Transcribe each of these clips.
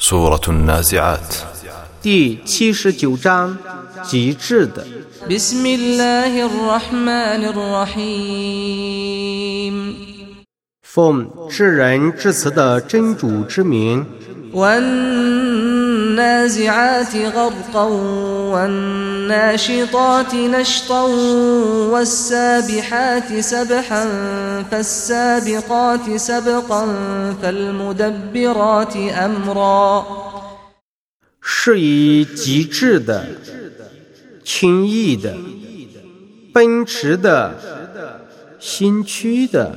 سورة النازعات 第七十九章极致的 بسم الله الرحمن الرحيم 奉至仁至慈的真主之名， والنازعات غرقا والناشطات نشطا والسابحات سبحا فالسابقات سبقا فالمدبرات أمرا 是以极致的、轻易的、奔驰的、心虚的、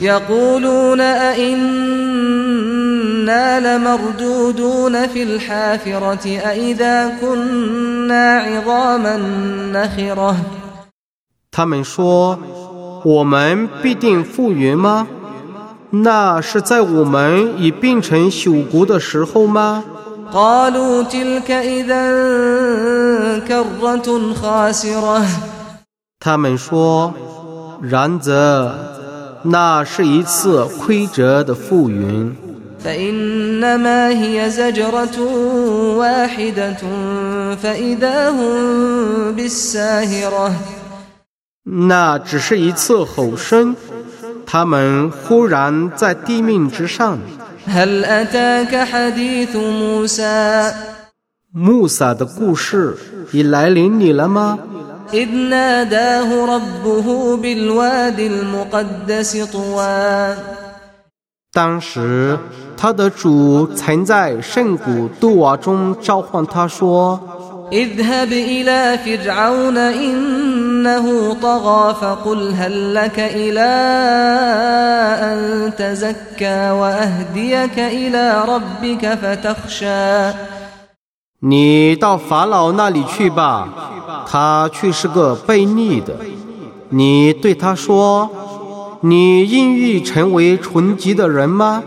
يقولون أئنا لمردودون في الحافرة أئذا كنا عظاما نخرة 他们说：“我们必定复原吗？那是在我们已变成朽骨的时候吗？” قالوا تلك إذا كرة خاسرة 他们说：“然则， 那是一次亏折的复原。 فإنما هي زجرة واحدة فإذا هم بالساهرة 那只是一次吼声，他们忽然在地面之上。 هل أتاك حديث موسى 穆萨的故事已来临你了吗？ إذ ناداه ربه بالواد المقدس طوى 当时，他的主曾在圣谷杜瓦中召唤他说 اذهب إلى فرعون إنه طغى فقل هل لك إلى أن تزكى وأهديك إلى ربك فتخشى：“ 你到法老那里去吧，他却是个悖逆的。你对他说：‘你应欲成为纯洁的人吗？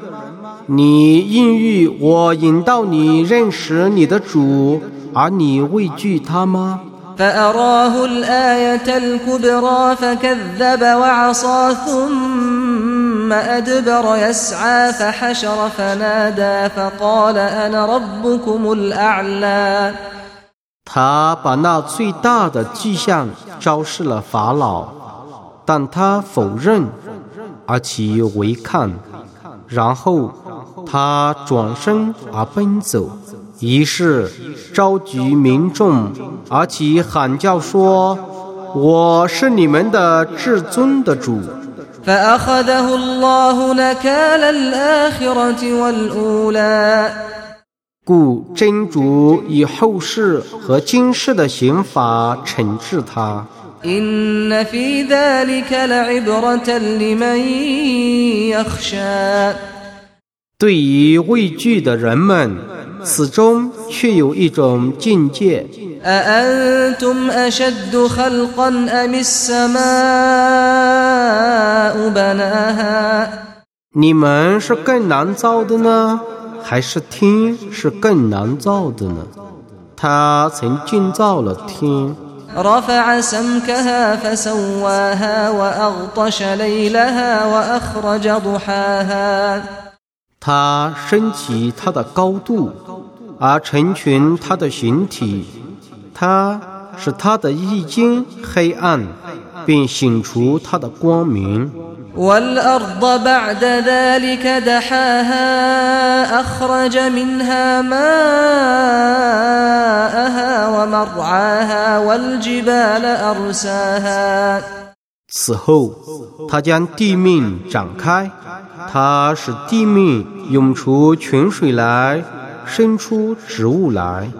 你应欲我引导你认识你的主，而你畏惧他吗？’ فأراه الآية الكبرى فكذب وعصى ثم أدبر يسعى فحشر فنادى فقال أنا ربكم الأعلى 他把那最大的迹象昭示了法老，但他否认，而其违抗。然后他转身而奔走，于是召集民众，而其喊叫说：“我是你们的至尊的主。” فأخذه الله نكال الآخرة والأولى 故真主以后世和今世的刑罚惩治他。 إن في ذلك لعبرة لمن يخشى 对于畏惧的人们，此中却有一种境界。 أأنتم أشد خلقا أم السماء بناها 你们是更难造的呢，还是天是更难造的呢？他曾建造了天， رفع سمكها فسواها وأغطش ليلها وأخرج ضحاها 他升起它的高度，而成全它的形体。 他使它的意境黑暗，并醒出它的光明。 والأرض بعد ذلك دحاها أخرج منها ماءها ومرعاها والجبال أرساها 此后，他将地面展开，他使地面涌出泉水来，生出植物来，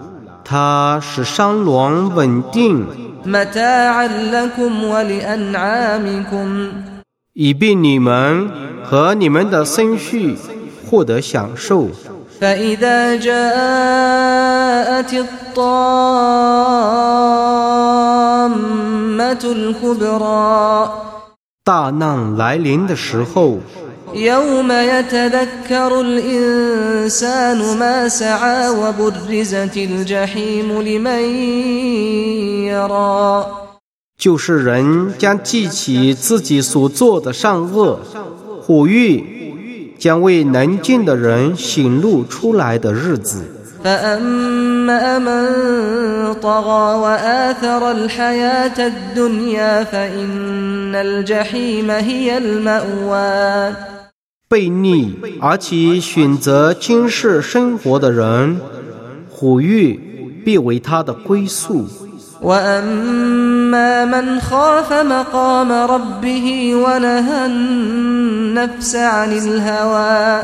他使山峦稳定，以便你们和你们的孙婿获得享受。大难来临的时候。يوم يتذكر الإنسان ما سعى وبرزت الجحيم لمن يرى 就是人将记起自己所做的善恶，火狱将为能进的人显露出来的日子。 فأما من طغى وآثر الحياة الدنيا فإن الجحيم هي المأوى 悖逆而且选择今世生活的人，火狱必为他的归宿。 وأما من خاف مقام ربه ونهى النفس عن الهوى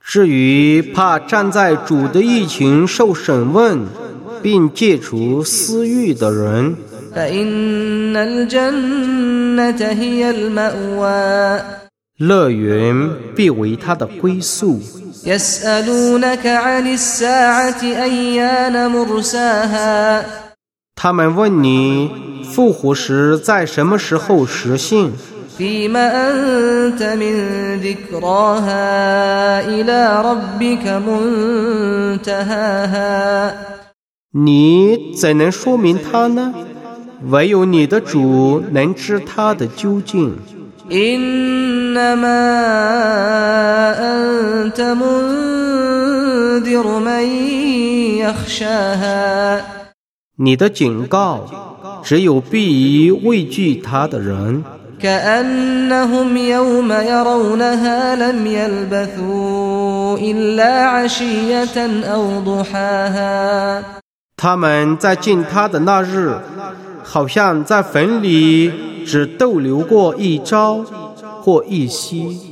至于怕站在主的一群受审问，并戒除私欲的人， فإن الجنة هي المأوى 乐园必为他的归宿。他们问你：复活时在什么时候实现？你怎能说明它呢？唯有你的主能知它的究竟。إنما أنت منذر من يخشاها 你的警告只有必于畏惧他的人， كأنهم يوم يرونها لم يلبثوا إلا عشية أو ضحاها 他们在进他的那日，好像在坟里 只逗留过一朝或一夕。